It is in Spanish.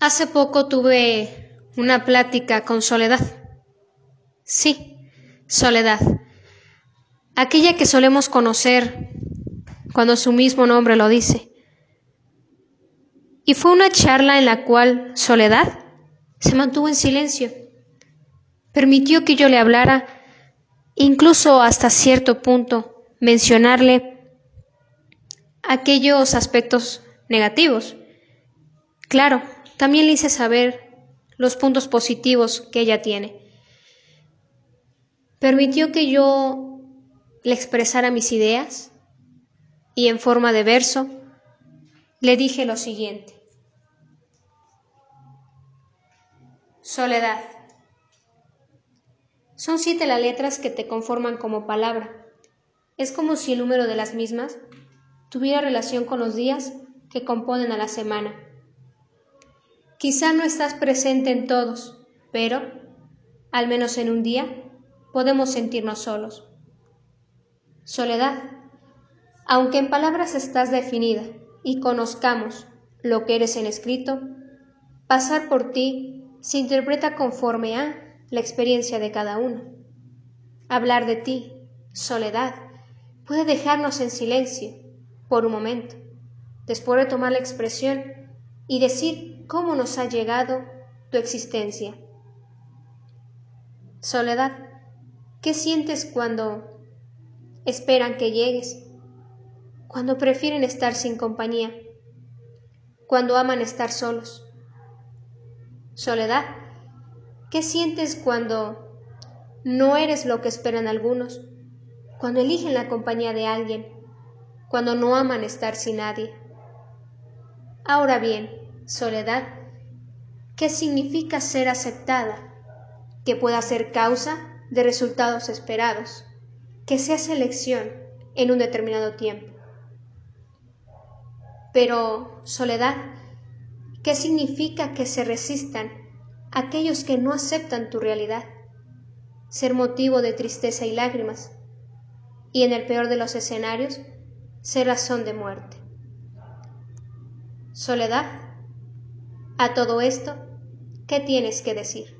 Hace poco tuve una plática con Soledad. Sí, Soledad. Aquella que solemos conocer cuando su mismo nombre lo dice. Y fue una charla en la cual Soledad se mantuvo en silencio. Permitió que yo le hablara, incluso hasta cierto punto mencionarle aquellos aspectos negativos. Claro, también le hice saber los puntos positivos que ella tiene. Permitió que yo le expresara mis ideas y en forma de verso le dije lo siguiente. Soledad. Son siete las letras que te conforman como palabra. Es como si el número de las mismas tuviera relación con los días que componen a la semana. Quizá no estás presente en todos, pero, al menos en un día, podemos sentirnos solos. Soledad. Aunque en palabras estás definida y conozcamos lo que eres en escrito, pasar por ti se interpreta conforme a la experiencia de cada uno. Hablar de ti, soledad, puede dejarnos en silencio por un momento, después de tomar la expresión y decir cómo nos ha llegado tu existencia. Soledad, ¿qué sientes cuando esperan que llegues? Cuando prefieren estar sin compañía, cuando aman estar solos. Soledad, ¿qué sientes cuando no eres lo que esperan algunos? Cuando eligen la compañía de alguien, cuando no aman estar sin nadie. Ahora bien, Soledad. ¿Qué significa ser aceptada? Que pueda ser causa de resultados esperados. Que sea selección en un determinado tiempo. Pero, Soledad, ¿qué significa que se resistan aquellos que no aceptan tu realidad? Ser motivo de tristeza y lágrimas. Y en el peor de los escenarios, ser razón de muerte. Soledad, a todo esto, ¿qué tienes que decir?